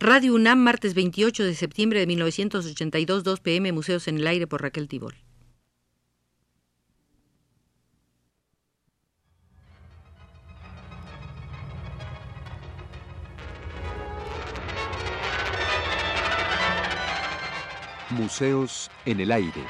Radio UNAM, martes 28 de septiembre de 1982, 2 pm, Museos en el Aire por Raquel Tibol. Museos en el Aire.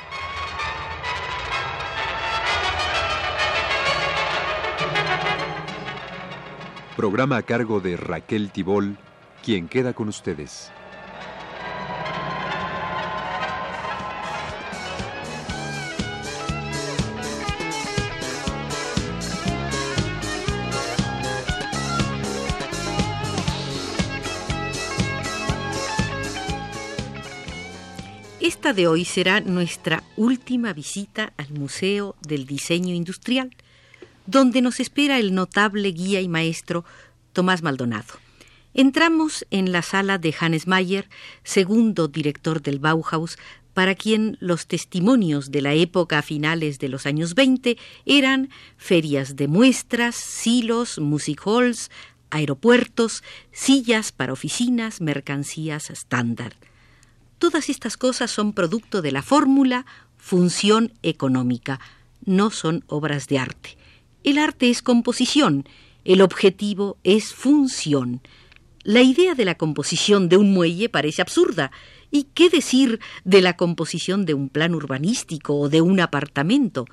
Programa a cargo de Raquel Tibol, quien queda con ustedes. Esta de hoy será nuestra última visita al Museo del Diseño Industrial donde nos espera el notable guía y maestro Tomás Maldonado. Entramos en la sala de Hannes Mayer, segundo director del Bauhaus, para quien los testimonios de la época a finales de los años 20 eran ferias de muestras, silos, music halls, aeropuertos, sillas para oficinas, mercancías estándar. Todas estas cosas son producto de la fórmula función económica, no son obras de arte. El arte es composición, el objetivo es función. La idea de la composición de un muelle parece absurda. ¿Y qué decir de la composición de un plan urbanístico o de un apartamento?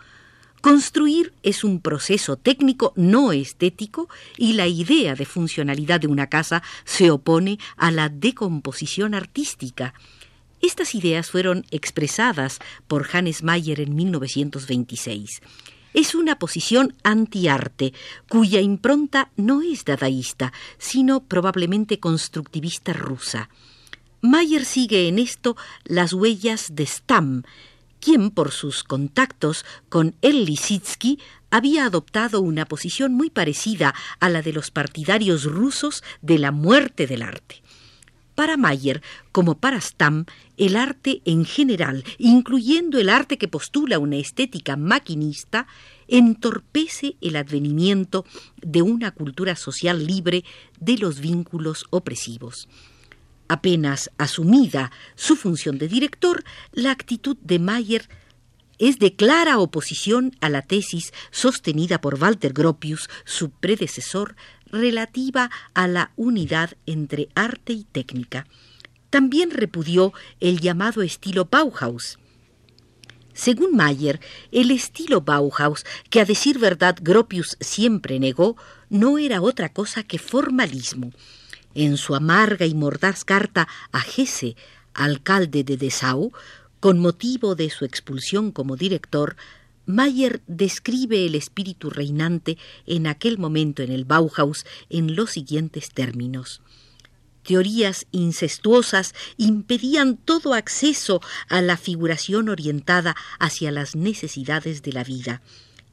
Construir es un proceso técnico no estético y la idea de funcionalidad de una casa se opone a la decomposición artística. Estas ideas fueron expresadas por Hannes Mayer en 1926 es una posición antiarte, cuya impronta no es dadaísta, sino probablemente constructivista rusa. Mayer sigue en esto las huellas de Stam, quien por sus contactos con el Lisitsky había adoptado una posición muy parecida a la de los partidarios rusos de la muerte del arte. Para Mayer, como para Stam, el arte en general, incluyendo el arte que postula una estética maquinista, entorpece el advenimiento de una cultura social libre de los vínculos opresivos. Apenas asumida su función de director, la actitud de Mayer es de clara oposición a la tesis sostenida por Walter Gropius, su predecesor, relativa a la unidad entre arte y técnica. También repudió el llamado estilo Bauhaus. Según Mayer, el estilo Bauhaus, que a decir verdad Gropius siempre negó, no era otra cosa que formalismo. En su amarga y mordaz carta a Hesse, alcalde de Dessau, con motivo de su expulsión como director, Mayer describe el espíritu reinante en aquel momento en el Bauhaus en los siguientes términos. Teorías incestuosas impedían todo acceso a la figuración orientada hacia las necesidades de la vida.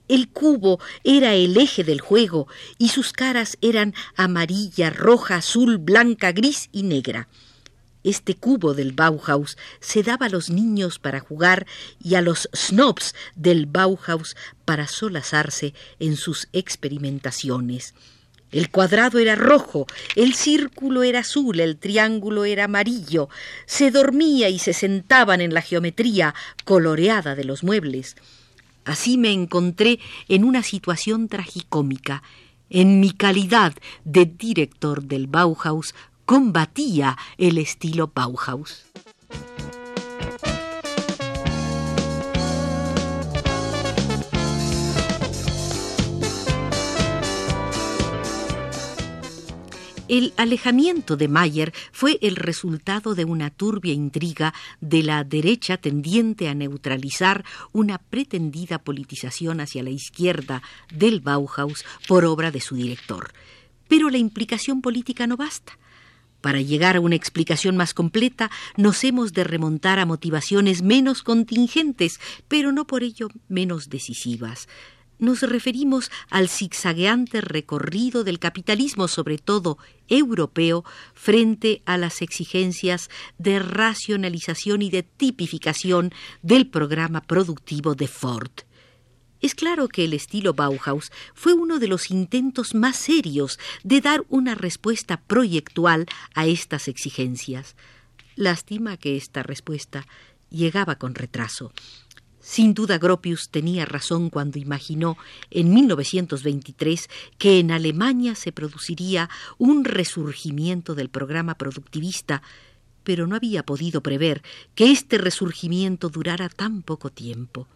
El cubo era el eje del juego y sus caras eran amarilla, roja, azul, blanca, gris y negra. Este cubo del Bauhaus se daba a los niños para jugar y a los snobs del Bauhaus para solazarse en sus experimentaciones. El cuadrado era rojo, el círculo era azul, el triángulo era amarillo. Se dormía y se sentaban en la geometría coloreada de los muebles. Así me encontré en una situación tragicómica. En mi calidad de director del Bauhaus combatía el estilo Bauhaus. El alejamiento de Mayer fue el resultado de una turbia intriga de la derecha tendiente a neutralizar una pretendida politización hacia la izquierda del Bauhaus por obra de su director. Pero la implicación política no basta. Para llegar a una explicación más completa, nos hemos de remontar a motivaciones menos contingentes, pero no por ello menos decisivas. Nos referimos al zigzagueante recorrido del capitalismo, sobre todo europeo, frente a las exigencias de racionalización y de tipificación del programa productivo de Ford. Es claro que el estilo Bauhaus fue uno de los intentos más serios de dar una respuesta proyectual a estas exigencias. Lástima que esta respuesta llegaba con retraso. Sin duda Gropius tenía razón cuando imaginó en 1923 que en Alemania se produciría un resurgimiento del programa productivista, pero no había podido prever que este resurgimiento durara tan poco tiempo.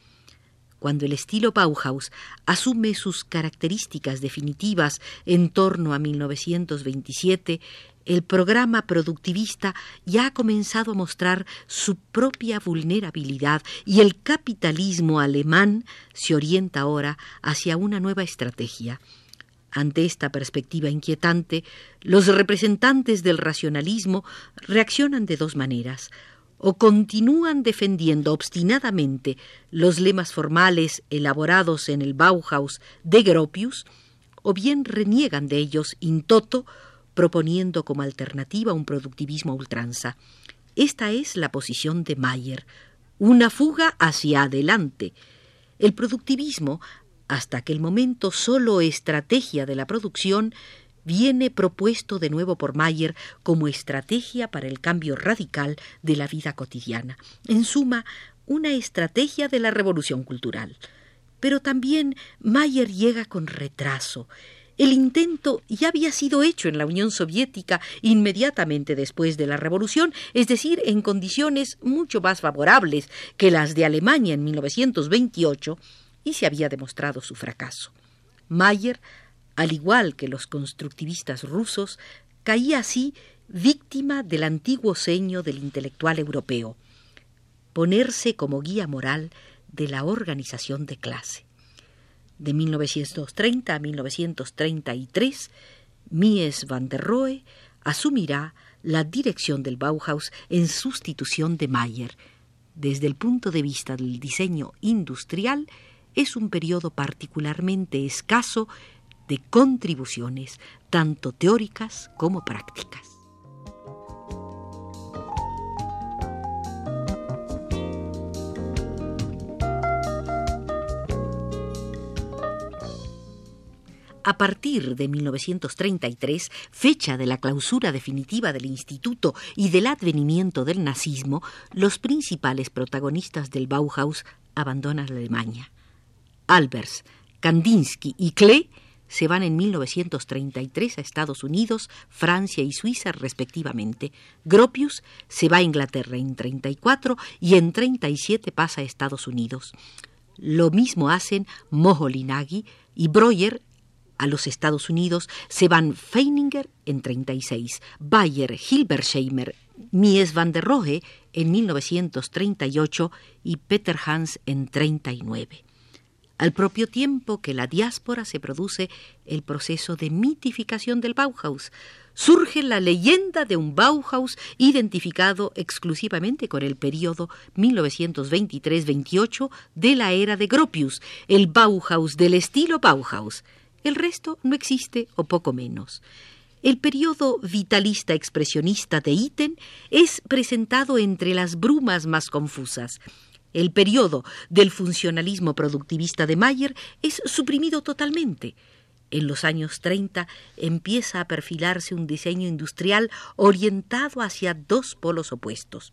Cuando el estilo Bauhaus asume sus características definitivas en torno a 1927, el programa productivista ya ha comenzado a mostrar su propia vulnerabilidad y el capitalismo alemán se orienta ahora hacia una nueva estrategia. Ante esta perspectiva inquietante, los representantes del racionalismo reaccionan de dos maneras o continúan defendiendo obstinadamente los lemas formales elaborados en el Bauhaus de Gropius, o bien reniegan de ellos in toto, proponiendo como alternativa un productivismo ultranza. Esta es la posición de Mayer, una fuga hacia adelante. El productivismo, hasta aquel momento solo estrategia de la producción, viene propuesto de nuevo por Mayer como estrategia para el cambio radical de la vida cotidiana. En suma, una estrategia de la revolución cultural. Pero también Mayer llega con retraso. El intento ya había sido hecho en la Unión Soviética inmediatamente después de la Revolución, es decir, en condiciones mucho más favorables que las de Alemania en 1928, y se había demostrado su fracaso. Mayer al igual que los constructivistas rusos, caía así víctima del antiguo seño del intelectual europeo, ponerse como guía moral de la organización de clase. De 1930 a 1933, Mies van der Rohe asumirá la dirección del Bauhaus en sustitución de Mayer. Desde el punto de vista del diseño industrial, es un periodo particularmente escaso de contribuciones, tanto teóricas como prácticas. A partir de 1933, fecha de la clausura definitiva del instituto y del advenimiento del nazismo, los principales protagonistas del Bauhaus abandonan Alemania. Albers, Kandinsky y Klee se van en 1933 a Estados Unidos, Francia y Suiza respectivamente. Gropius se va a Inglaterra en 34 y en 37 pasa a Estados Unidos. Lo mismo hacen Moholy-Nagy y Breuer a los Estados Unidos se van Feininger en 36, Bayer, Hilbersheimer, Mies van der Rohe en 1938 y Peter Hans en 39. Al propio tiempo que la diáspora se produce el proceso de mitificación del Bauhaus, surge la leyenda de un Bauhaus identificado exclusivamente con el periodo 1923-28 de la era de Gropius, el Bauhaus del estilo Bauhaus. El resto no existe o poco menos. El periodo vitalista expresionista de Itten es presentado entre las brumas más confusas. El periodo del funcionalismo productivista de Mayer es suprimido totalmente. En los años 30 empieza a perfilarse un diseño industrial orientado hacia dos polos opuestos.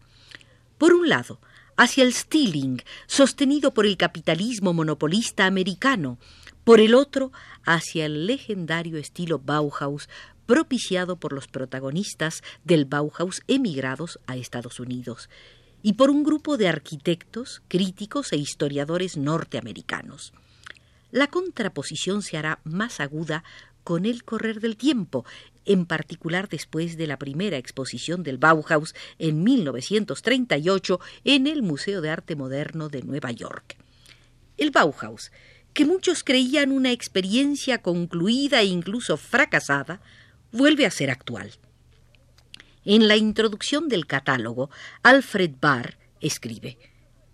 Por un lado, hacia el stealing, sostenido por el capitalismo monopolista americano, por el otro, hacia el legendario estilo Bauhaus, propiciado por los protagonistas del Bauhaus emigrados a Estados Unidos y por un grupo de arquitectos, críticos e historiadores norteamericanos. La contraposición se hará más aguda con el correr del tiempo, en particular después de la primera exposición del Bauhaus en 1938 en el Museo de Arte Moderno de Nueva York. El Bauhaus, que muchos creían una experiencia concluida e incluso fracasada, vuelve a ser actual. En la introducción del catálogo, Alfred Barr escribe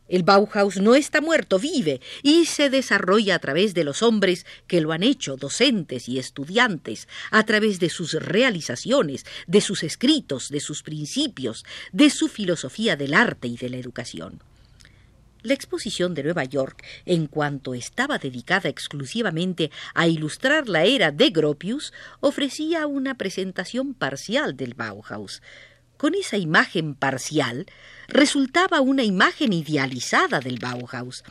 el Bauhaus no está muerto, vive y se desarrolla a través de los hombres que lo han hecho, docentes y estudiantes, a través de sus realizaciones, de sus escritos, de sus principios, de su filosofía del arte y de la educación. La exposición de Nueva York, en cuanto estaba dedicada exclusivamente a ilustrar la era de Gropius, ofrecía una presentación parcial del Bauhaus. Con esa imagen parcial resultaba una imagen idealizada del Bauhaus,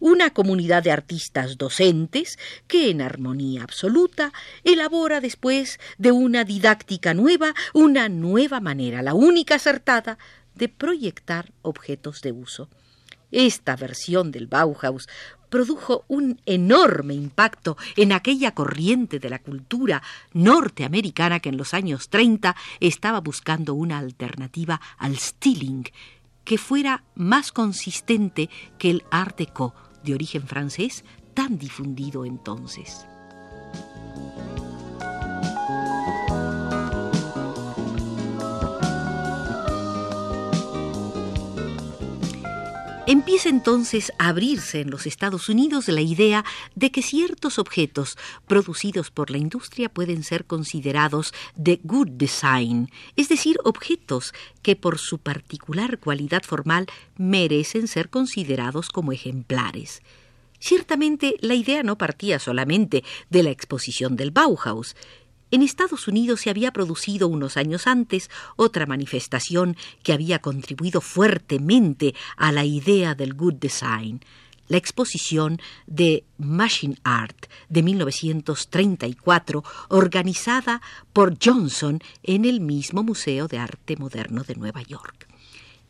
una comunidad de artistas docentes que, en armonía absoluta, elabora después de una didáctica nueva una nueva manera, la única acertada, de proyectar objetos de uso. Esta versión del Bauhaus produjo un enorme impacto en aquella corriente de la cultura norteamericana que en los años 30 estaba buscando una alternativa al Stilling que fuera más consistente que el Art Deco de origen francés tan difundido entonces. Empieza entonces a abrirse en los Estados Unidos la idea de que ciertos objetos producidos por la industria pueden ser considerados de good design, es decir, objetos que por su particular cualidad formal merecen ser considerados como ejemplares. Ciertamente la idea no partía solamente de la exposición del Bauhaus, en Estados Unidos se había producido unos años antes otra manifestación que había contribuido fuertemente a la idea del good design, la exposición de Machine Art de 1934, organizada por Johnson en el mismo Museo de Arte Moderno de Nueva York.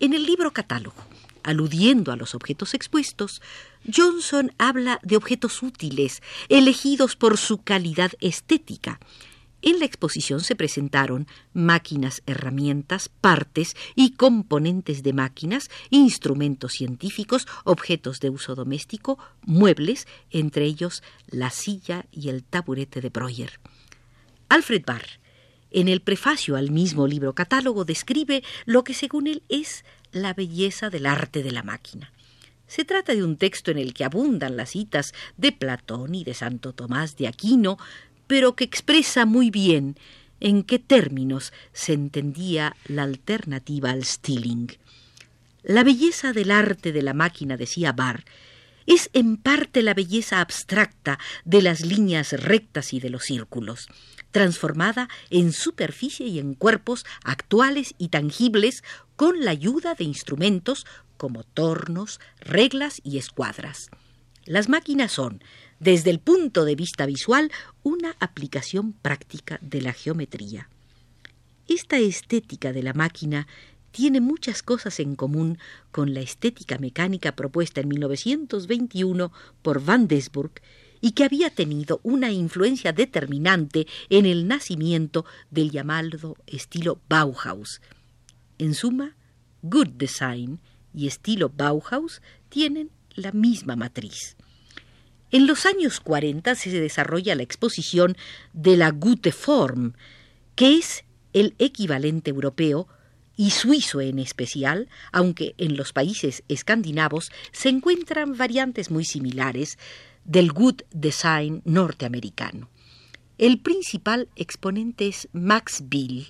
En el libro catálogo, aludiendo a los objetos expuestos, Johnson habla de objetos útiles, elegidos por su calidad estética, en la exposición se presentaron máquinas, herramientas, partes y componentes de máquinas, instrumentos científicos, objetos de uso doméstico, muebles, entre ellos la silla y el taburete de Breuer. Alfred Barr, en el prefacio al mismo libro catálogo, describe lo que según él es la belleza del arte de la máquina. Se trata de un texto en el que abundan las citas de Platón y de Santo Tomás de Aquino, pero que expresa muy bien en qué términos se entendía la alternativa al stealing. La belleza del arte de la máquina, decía Barr, es en parte la belleza abstracta de las líneas rectas y de los círculos, transformada en superficie y en cuerpos actuales y tangibles con la ayuda de instrumentos como tornos, reglas y escuadras. Las máquinas son, desde el punto de vista visual, una aplicación práctica de la geometría. Esta estética de la máquina tiene muchas cosas en común con la estética mecánica propuesta en 1921 por Van Desburg y que había tenido una influencia determinante en el nacimiento del llamado estilo Bauhaus. En suma, Good Design y estilo Bauhaus tienen la misma matriz. En los años 40 se desarrolla la exposición de la Gute Form, que es el equivalente europeo y suizo en especial, aunque en los países escandinavos se encuentran variantes muy similares del good design norteamericano. El principal exponente es Max Bill,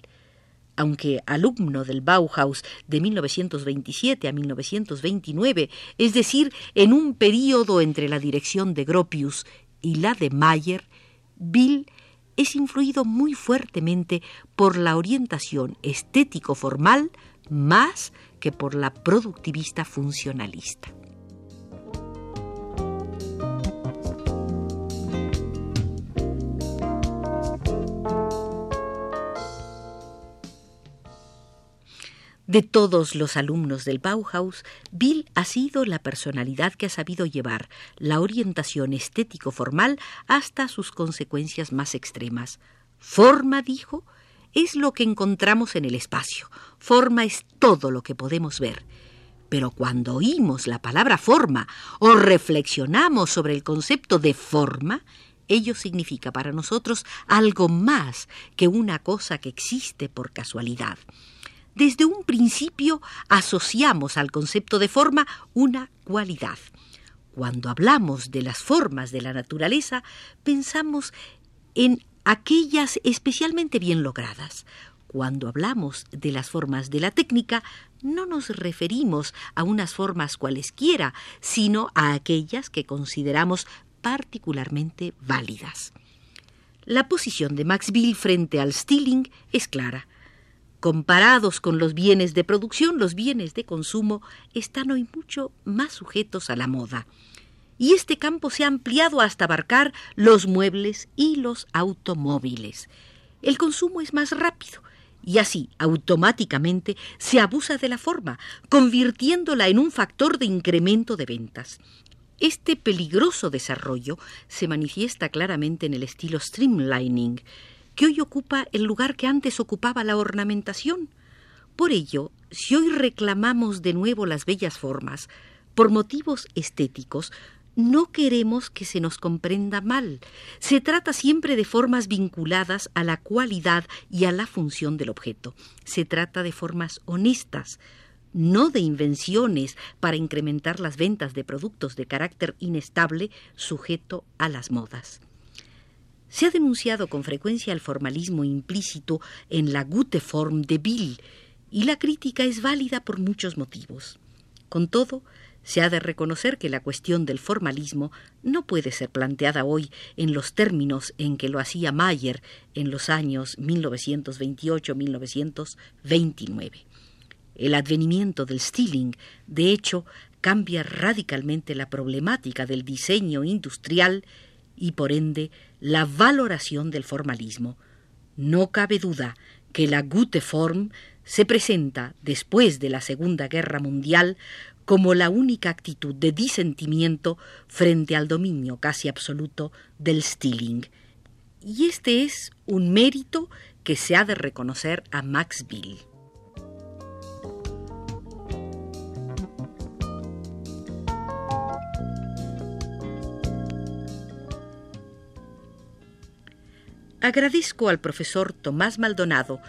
aunque alumno del Bauhaus de 1927 a 1929, es decir, en un período entre la dirección de Gropius y la de Mayer, Bill es influido muy fuertemente por la orientación estético-formal más que por la productivista funcionalista. De todos los alumnos del Bauhaus, Bill ha sido la personalidad que ha sabido llevar la orientación estético-formal hasta sus consecuencias más extremas. Forma, dijo, es lo que encontramos en el espacio. Forma es todo lo que podemos ver. Pero cuando oímos la palabra forma o reflexionamos sobre el concepto de forma, ello significa para nosotros algo más que una cosa que existe por casualidad. Desde un principio asociamos al concepto de forma una cualidad. Cuando hablamos de las formas de la naturaleza, pensamos en aquellas especialmente bien logradas, Cuando hablamos de las formas de la técnica, no nos referimos a unas formas cualesquiera, sino a aquellas que consideramos particularmente válidas. La posición de Max Bill frente al stealing es clara. Comparados con los bienes de producción, los bienes de consumo están hoy mucho más sujetos a la moda. Y este campo se ha ampliado hasta abarcar los muebles y los automóviles. El consumo es más rápido y así automáticamente se abusa de la forma, convirtiéndola en un factor de incremento de ventas. Este peligroso desarrollo se manifiesta claramente en el estilo streamlining, que hoy ocupa el lugar que antes ocupaba la ornamentación. Por ello, si hoy reclamamos de nuevo las bellas formas, por motivos estéticos, no queremos que se nos comprenda mal. Se trata siempre de formas vinculadas a la cualidad y a la función del objeto. Se trata de formas honestas, no de invenciones para incrementar las ventas de productos de carácter inestable sujeto a las modas. Se ha denunciado con frecuencia el formalismo implícito en la Gute Form de Bill, y la crítica es válida por muchos motivos. Con todo, se ha de reconocer que la cuestión del formalismo no puede ser planteada hoy en los términos en que lo hacía Mayer en los años 1928-1929. El advenimiento del stealing, de hecho, cambia radicalmente la problemática del diseño industrial y, por ende, la valoración del formalismo. No cabe duda que la Gute Form se presenta, después de la Segunda Guerra Mundial, como la única actitud de disentimiento frente al dominio casi absoluto del stealing. Y este es un mérito que se ha de reconocer a Max Bill. Agradezco al profesor Tomás Maldonado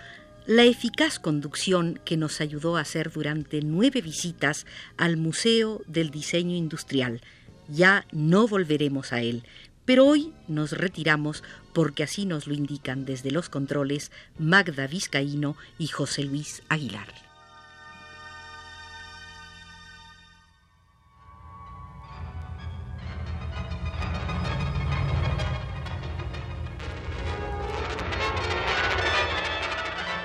la eficaz conducción que nos ayudó a hacer durante nueve visitas al Museo del Diseño Industrial. Ya no volveremos a él, pero hoy nos retiramos porque así nos lo indican desde los controles Magda Vizcaíno y José Luis Aguilar.